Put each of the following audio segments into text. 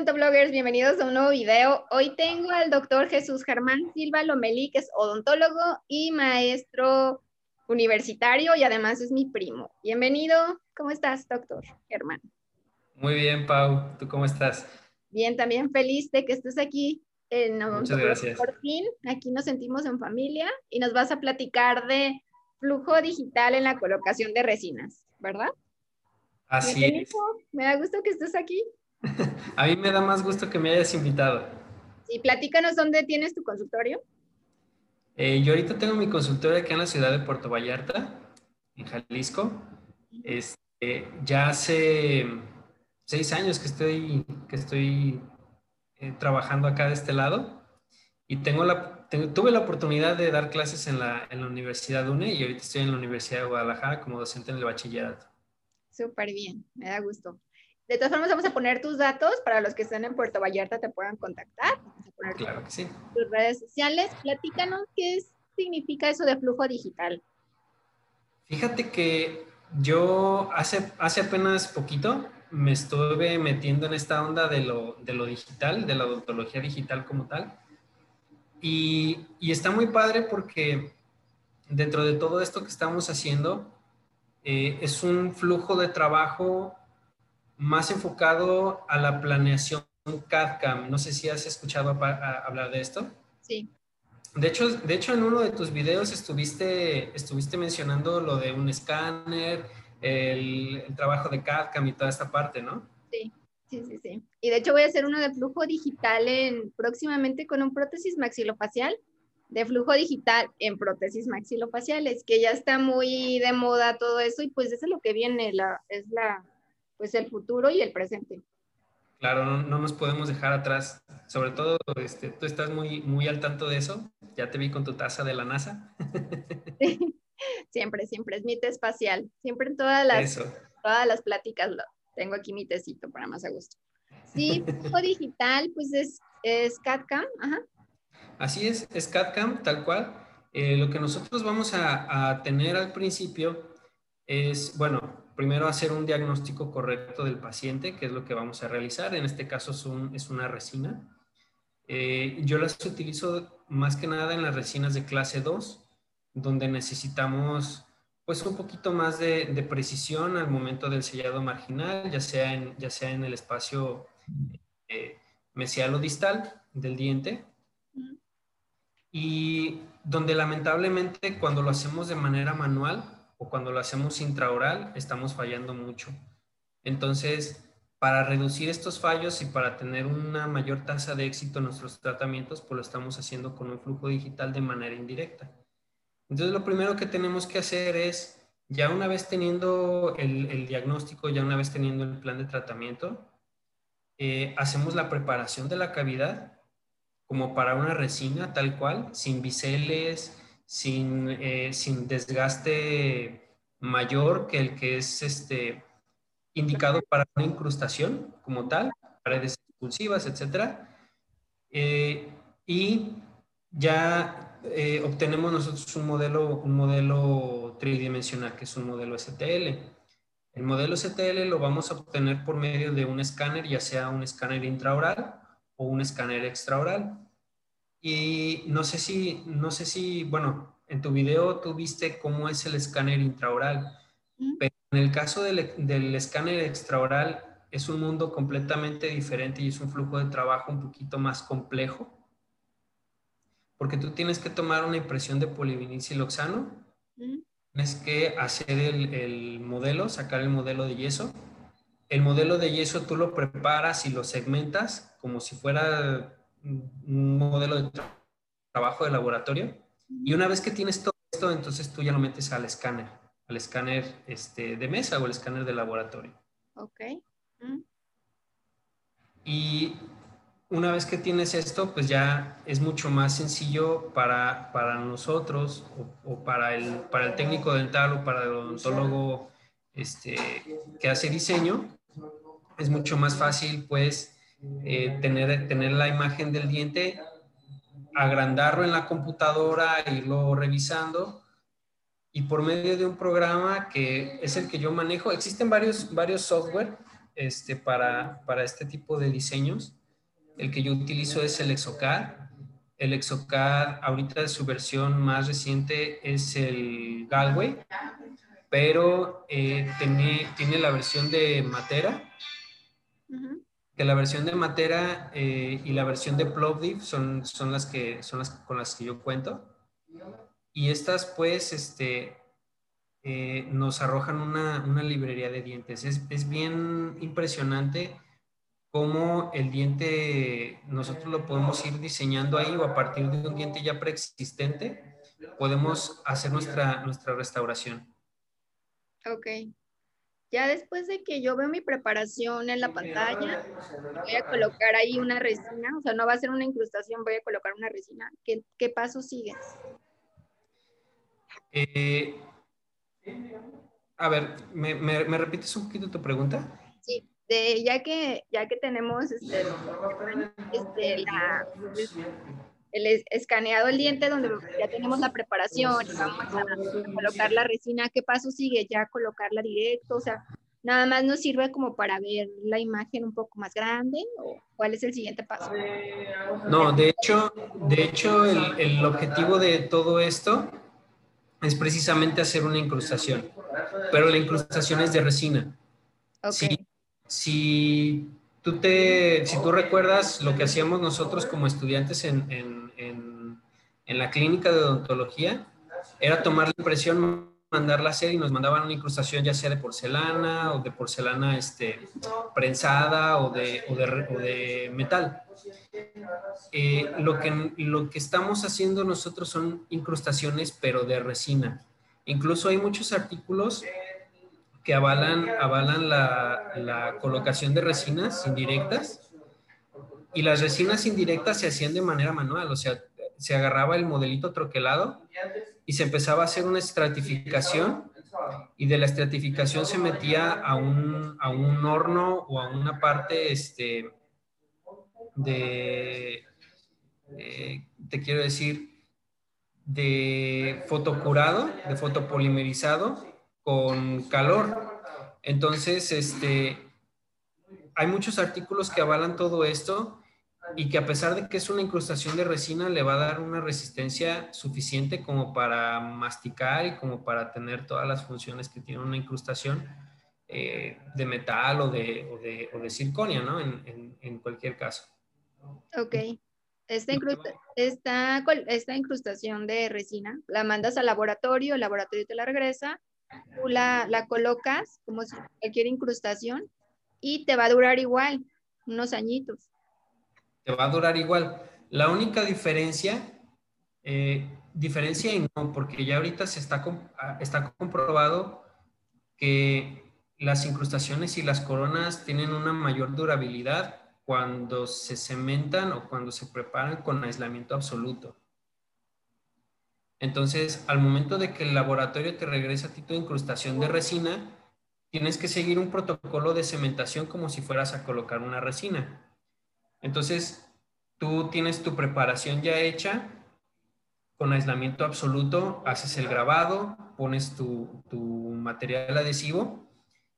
odontobloggers, bienvenidos a un nuevo video. Hoy tengo al doctor Jesús Germán Silva Lomelí, que es odontólogo y maestro universitario y además es mi primo. Bienvenido. ¿Cómo estás, doctor Germán? Muy bien, Pau. ¿Tú cómo estás? Bien, también feliz de que estés aquí en Muchas gracias. Por fin, aquí nos sentimos en familia y nos vas a platicar de flujo digital en la colocación de resinas, ¿verdad? Así es. Me da gusto que estés aquí. A mí me da más gusto que me hayas invitado. Sí, platícanos dónde tienes tu consultorio. Eh, yo ahorita tengo mi consultorio aquí en la ciudad de Puerto Vallarta, en Jalisco. Este, ya hace seis años que estoy, que estoy eh, trabajando acá de este lado y tengo la, tuve la oportunidad de dar clases en la, en la Universidad UNE y ahorita estoy en la Universidad de Guadalajara como docente en el bachillerato. Súper bien, me da gusto. De todas formas, vamos a poner tus datos para los que estén en Puerto Vallarta te puedan contactar. claro que sí. Tus redes sociales. Platícanos qué significa eso de flujo digital. Fíjate que yo hace, hace apenas poquito me estuve metiendo en esta onda de lo, de lo digital, de la odontología digital como tal. Y, y, está muy padre porque dentro de todo esto que estamos haciendo, eh, es un flujo de trabajo más enfocado a la planeación CAD-CAM. No sé si has escuchado hablar de esto. Sí. De hecho, de hecho, en uno de tus videos estuviste, estuviste mencionando lo de un escáner, el, trabajo de CAD-CAM y toda esta parte, ¿no? Sí, sí, sí, sí. Y de hecho voy a hacer uno de flujo digital en, próximamente con un prótesis maxilofacial de flujo digital en prótesis maxilofaciales, que ya está muy de moda todo eso y pues eso es lo que viene, la, es la, pues el futuro y el presente. Claro, no, nos podemos dejar atrás. Sobre todo, este, tú estás muy, muy al tanto de eso. Ya te vi con tu taza de la NASA. siempre, siempre es mi té espacial. Siempre en todas las, todas las pláticas lo, tengo aquí mi tecito para más a gusto. Sí, flujo digital, pues es, es CAD-CAM. Así es, es CAD-CAM, tal cual. Eh, lo que nosotros vamos a, a tener al principio es, bueno, primero hacer un diagnóstico correcto del paciente, que es lo que vamos a realizar. En este caso es, una resina. Eh, yo las utilizo más que nada en las resinas de clase 2, donde necesitamos pues un poquito más de, precisión al momento del sellado marginal, ya sea en, ya sea en el espacio eh, mesial o distal del diente. Y donde lamentablemente cuando lo hacemos de manera manual, o cuando lo hacemos intraoral, estamos fallando mucho. Entonces, para reducir estos fallos y para tener una mayor tasa de éxito en nuestros tratamientos, pues lo estamos haciendo con un flujo digital de manera indirecta. Entonces, lo primero que tenemos que hacer es, ya una vez teniendo el, diagnóstico, ya una vez teniendo el plan de tratamiento, eh, hacemos la preparación de la cavidad como para una resina tal cual, sin biseles, sin, eh, sin desgaste mayor que el que es este, indicado para una incrustación como tal, paredes expulsivas, etc. Eh, y ya eh, obtenemos nosotros un modelo, un modelo tridimensional, que es un modelo STL. El modelo STL lo vamos a obtener por medio de un escáner, ya sea un escáner intraoral o un escáner extraoral. Y no sé si, no sé si, bueno, en tu video tú viste cómo es el escáner intraoral, pero en el caso del, del escáner extraoral es un mundo completamente diferente y es un flujo de trabajo un poquito más complejo, porque tú tienes que tomar una impresión de polivinilciloxano, tienes que hacer el, el modelo, sacar el modelo de yeso, el modelo de yeso tú lo preparas y lo segmentas como si fuera un modelo de trabajo de laboratorio. Y una vez que tienes todo esto, entonces tú ya lo metes al escáner, al escáner este, de mesa o el escáner de laboratorio. Ok. Y una vez que tienes esto, pues ya es mucho más sencillo para, para nosotros o, para, el, para el técnico dental o para el odontólogo este, que hace diseño. Es mucho más fácil, pues, eh, tener, tener la imagen del diente, agrandarlo en la computadora, irlo revisando y por medio de un programa que es el que yo manejo, existen varios, varios software, este, para, para este tipo de diseños. El que yo utilizo es el Exocad. El Exocad, ahorita su versión más reciente es el Galway, pero eh, tiene, tiene, la versión de Matera. Que la versión de Matera eh, y la versión de Plovdiv son, son, las que, son las con las que yo cuento. Y estas, pues, este, eh, nos arrojan una, una, librería de dientes. Es, es, bien impresionante cómo el diente nosotros lo podemos ir diseñando ahí o a partir de un diente ya preexistente podemos hacer nuestra, nuestra restauración. Ok. Ya después de que yo veo mi preparación en la pantalla, voy a colocar ahí una resina, o sea, no va a ser una incrustación, voy a colocar una resina. ¿Qué, qué paso sigues? Eh, a ver, ¿me, me, repites un poquito tu pregunta? Sí, de, ya, que, ya que tenemos este, este el escaneado el diente donde ya tenemos la preparación vamos a colocar la resina, ¿qué paso sigue? Ya colocarla directo, o sea, nada más nos sirve como para ver la imagen un poco más grande o cuál es el siguiente paso? No, de hecho, de hecho el, el objetivo de todo esto es precisamente hacer una incrustación, pero la incrustación es de resina. Si, te, si tú recuerdas lo que hacíamos nosotros como estudiantes en, en, en, la clínica de odontología, era tomar la impresión mandarla a hacer y nos mandaban una incrustación ya sea de porcelana o de porcelana este, prensada o de, o de, metal. Eh, lo, que, lo que estamos haciendo nosotros son incrustaciones pero de resina. Incluso hay muchos artículos que avalan, avalan la, colocación de resinas indirectas y las resinas indirectas se hacían de manera manual, o sea, se agarraba el modelito troquelado y se empezaba a hacer una estratificación y de la estratificación se metía a un, a un horno o a una parte este, de, eh, te quiero decir, de fotocurado, de fotopolimerizado con calor. Entonces, este, hay muchos artículos que avalan todo esto y que a pesar de que es una incrustación de resina, le va a dar una resistencia suficiente como para masticar y como para tener todas las funciones que tiene una incrustación eh, de metal o de, o de, circonia, ¿no? En, cualquier caso. Ok. Esta, esta, esta, incrustación de resina la mandas al laboratorio, el laboratorio te la regresa, tú la, la colocas como si cualquier incrustación y te va a durar igual, unos añitos te va a durar igual. La única diferencia, eh, diferencia y no, porque ya ahorita se está, ah, está comprobado que las incrustaciones y las coronas tienen una mayor durabilidad cuando se cementan o cuando se preparan con aislamiento absoluto. Entonces, al momento de que el laboratorio te regresa a ti tu incrustación de resina, tienes que seguir un protocolo de cementación como si fueras a colocar una resina. Entonces, tú tienes tu preparación ya hecha con aislamiento absoluto, haces el grabado, pones tu, material adhesivo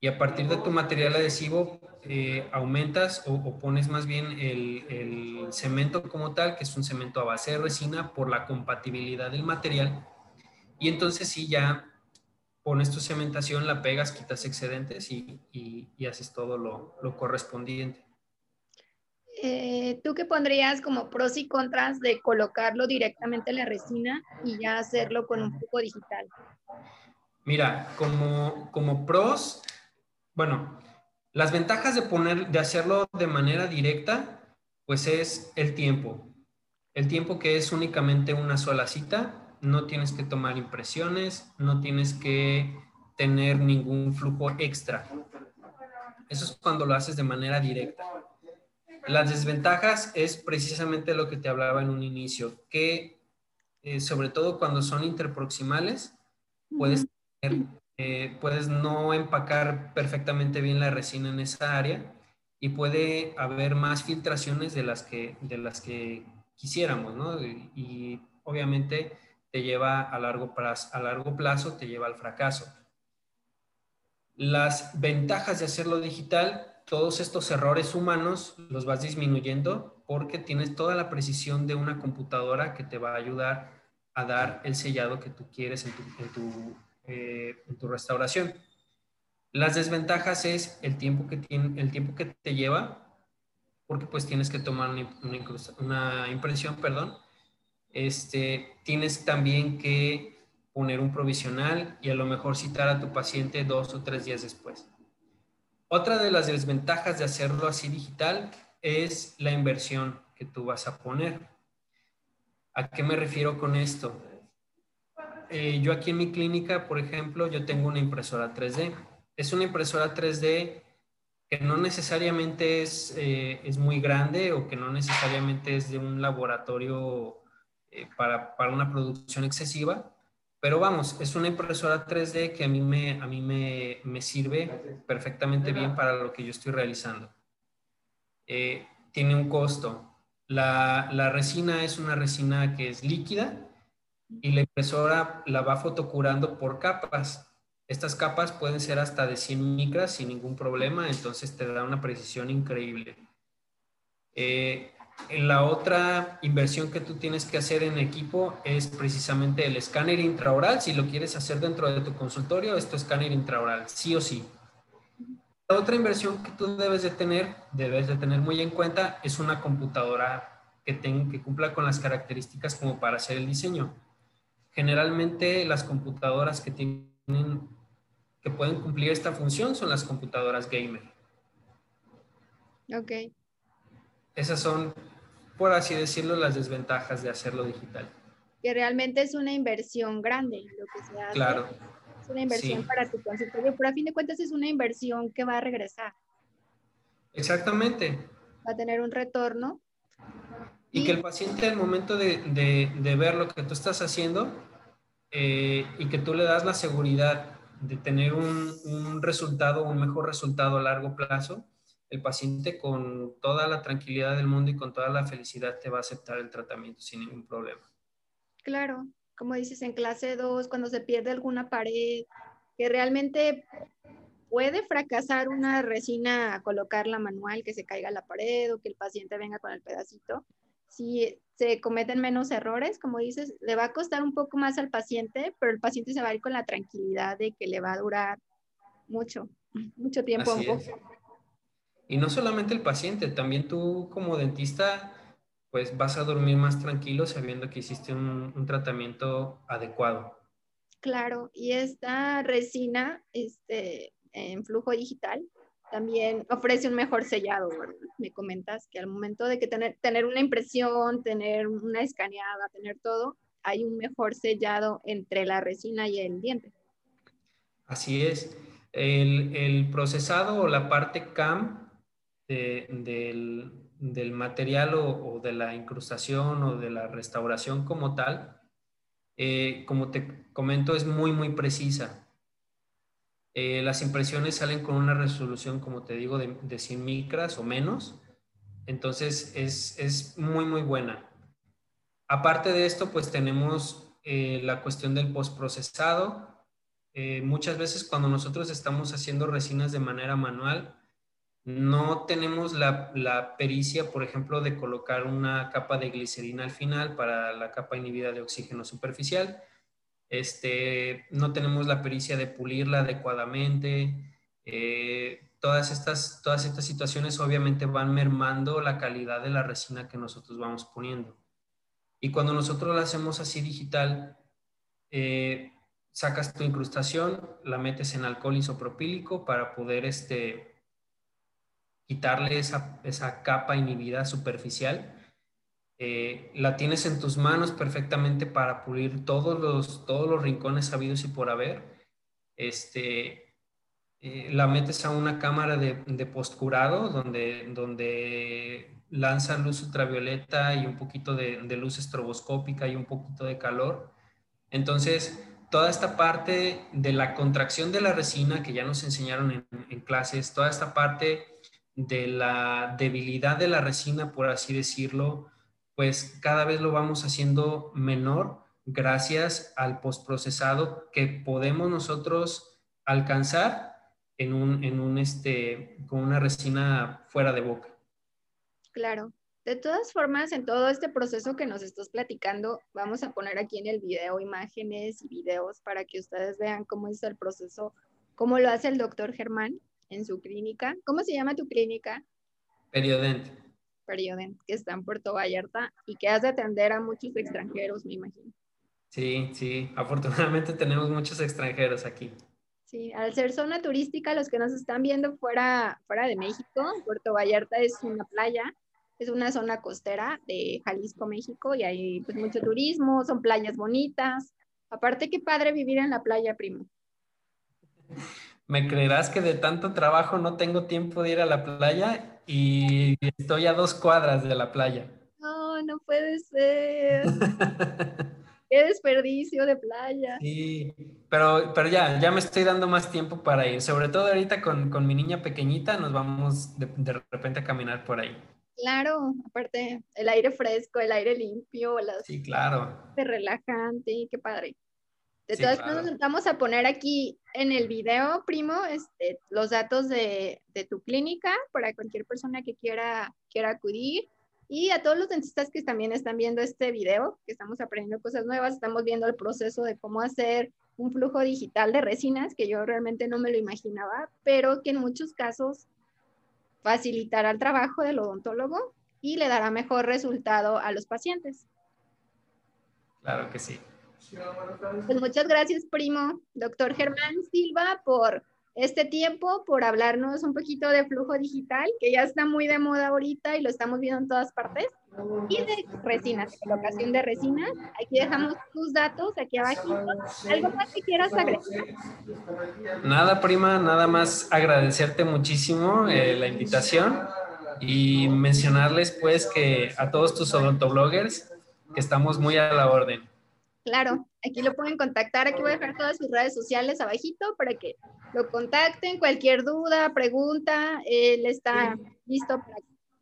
y a partir de tu material adhesivo eh, aumentas o, pones más bien el, el, cemento como tal, que es un cemento a base de resina por la compatibilidad del material. Y entonces sí ya pones tu cementación, la pegas, quitas excedentes y, y, haces todo lo, lo correspondiente. Eh, ¿tú qué pondrías como pros y contras de colocarlo directamente en la resina y ya hacerlo con un flujo digital? Mira, como, como pros, bueno, las ventajas de, poner, de hacerlo de manera directa, pues es el tiempo. El tiempo que es únicamente una sola cita, no tienes que tomar impresiones, no tienes que tener ningún flujo extra. Eso es cuando lo haces de manera directa. Las desventajas es precisamente lo que te hablaba en un inicio, que eh, sobre todo cuando son interproximales, puedes, eh, puedes no empacar perfectamente bien la resina en esa área y puede haber más filtraciones de las que, de las que quisiéramos, ¿no? Y, obviamente te lleva a largo, plazo, a largo plazo, te lleva al fracaso. Las ventajas de hacerlo digital todos estos errores humanos los vas disminuyendo porque tienes toda la precisión de una computadora que te va a ayudar a dar el sellado que tú quieres en tu, en tu, eh, restauración. Las desventajas es el tiempo que, tiene, el tiempo que te lleva, porque pues tienes que tomar una, una, impresión, perdón. Este, tienes también que poner un provisional y a lo mejor citar a tu paciente dos o tres días después. Otra de las desventajas de hacerlo así digital es la inversión que tú vas a poner. ¿A qué me refiero con esto? Eh, yo aquí en mi clínica, por ejemplo, yo tengo una impresora 3D. Es una impresora 3D que no necesariamente es, eh, es muy grande o que no necesariamente es de un laboratorio eh, para, para, una producción excesiva, pero vamos, es una impresora 3D que a mí me, a mí me, me sirve perfectamente bien para lo que yo estoy realizando. tiene un costo. La, la resina es una resina que es líquida, y la impresora la va fotocurando por capas. Estas capas pueden ser hasta de 100 micras sin ningún problema, entonces te da una precisión increíble. Eh, la otra inversión que tú tienes que hacer en equipo es precisamente el escáner intraoral. Si lo quieres hacer dentro de tu consultorio, es tu escáner intraoral, sí o sí. La otra inversión que tú debes de tener, debes de tener muy en cuenta, es una computadora que, que cumpla con las características como para hacer el diseño. Generalmente las computadoras que tienen, que pueden cumplir esta función son las computadoras gamer. Ok. Esas son, por así decirlo, las desventajas de hacerlo digital. Que realmente es una inversión grande lo que se hace. Claro. Es una inversión para tu consultorio, pero a fin de cuentas es una inversión que va a regresar. Exactamente. Va a tener un retorno y que el paciente al momento de, de, ver lo que tú estás haciendo eh, y que tú le das la seguridad de tener un, un, resultado, un mejor resultado a largo plazo, el paciente con toda la tranquilidad del mundo y con toda la felicidad te va a aceptar el tratamiento sin ningún problema. Claro, como dices en clase 2, cuando se pierde alguna pared, que realmente puede fracasar una resina a colocarla manual, que se caiga la pared o que el paciente venga con el pedacito, si se cometen menos errores, como dices, le va a costar un poco más al paciente, pero el paciente se va a ir con la tranquilidad de que le va a durar mucho, mucho tiempo. Y no solamente el paciente, también tú como dentista, pues vas a dormir más tranquilo sabiendo que hiciste un, un tratamiento adecuado. Claro, y esta resina este, en flujo digital también ofrece un mejor sellado, Me comentas que al momento de que tener, tener una impresión, tener una escaneada, tener todo, hay un mejor sellado entre la resina y el diente. Así es. El, el procesado o la parte CAM del, del, material o, de la incrustación o de la restauración como tal, eh, como te comento, es muy, muy precisa. Eh, las impresiones salen con una resolución, como te digo, de, 100 micras o menos. Entonces es, muy, muy buena. Aparte de esto, pues tenemos eh, la cuestión del postprocesado. Eh, muchas veces cuando nosotros estamos haciendo resinas de manera manual, no tenemos la, la, pericia, por ejemplo, de colocar una capa de glicerina al final para la capa inhibida de oxígeno superficial este, no tenemos la pericia de pulirla adecuadamente. Eh, todas, estas, todas estas situaciones obviamente van mermando la calidad de la resina que nosotros vamos poniendo. Y cuando nosotros la hacemos así digital, eh, sacas tu incrustación, la metes en alcohol isopropílico para poder este, quitarle esa, esa capa inhibida superficial eh, la tienes en tus manos perfectamente para pulir todos los, todos los rincones habidos y por haber. Este, eh, la metes a una cámara de, de postcurado donde, donde lanza luz ultravioleta y un poquito de, luz estroboscópica y un poquito de calor. Entonces, toda esta parte de la contracción de la resina que ya nos enseñaron en, en, clases, toda esta parte de la debilidad de la resina, por así decirlo, pues cada vez lo vamos haciendo menor gracias al postprocesado que podemos nosotros alcanzar en un, en un este, con una resina fuera de boca. Claro. De todas formas, en todo este proceso que nos estás platicando, vamos a poner aquí en el video imágenes y videos para que ustedes vean cómo es el proceso, cómo lo hace el doctor Germán en su clínica. ¿Cómo se llama tu clínica? Periodent. Periodent, que está en Puerto Vallarta y que has de atender a muchos extranjeros, me imagino. Sí, sí, afortunadamente tenemos muchos extranjeros aquí. Sí, al ser zona turística, los que nos están viendo fuera, fuera de México, Puerto Vallarta es una playa, es una zona costera de Jalisco, México, y hay pues mucho turismo, son playas bonitas. Aparte, qué padre vivir en la playa, primo. Me creerás que de tanto trabajo no tengo tiempo de ir a la playa y estoy a dos cuadras de la playa. No, no puede ser. Qué desperdicio de playa. Sí, pero, pero ya, ya me estoy dando más tiempo para ir. Sobre todo ahorita con, con mi niña pequeñita, nos vamos de, de, repente a caminar por ahí. Claro, aparte, el aire fresco, el aire limpio, las... Sí, claro. Relajante, qué padre. De todas formas, nos vamos a poner aquí en el video, primo, este, los datos de, de, tu clínica para cualquier persona que quiera, quiera acudir. Y a todos los dentistas que también están viendo este video, que estamos aprendiendo cosas nuevas, estamos viendo el proceso de cómo hacer un flujo digital de resinas, que yo realmente no me lo imaginaba, pero que en muchos casos facilitará el trabajo del odontólogo y le dará mejor resultado a los pacientes. Claro que sí. Pues muchas gracias, primo, doctor Germán Silva, por este tiempo por hablarnos un poquito de flujo digital, que ya está muy de moda ahorita y lo estamos viendo en todas partes, y de resinas, colocación de resinas. Aquí dejamos tus datos, aquí abajo. ¿Algo más que quieras agregar? Nada, prima, nada más agradecerte muchísimo eh, la invitación y mencionarles pues que a todos tus odontobloggers que estamos muy a la orden. Claro, aquí lo pueden contactar, aquí voy a dejar todas sus redes sociales abajito para que lo contacten, cualquier duda, pregunta, él está listo para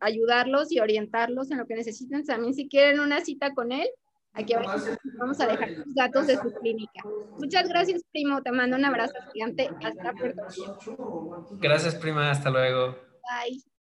ayudarlos y orientarlos en lo que necesiten. También si quieren una cita con él, aquí vamos a dejar los datos de su clínica. Muchas gracias, primo. Te mando un abrazo gigante. Hasta Puerto Rico. Gracias, prima. Hasta luego. Bye.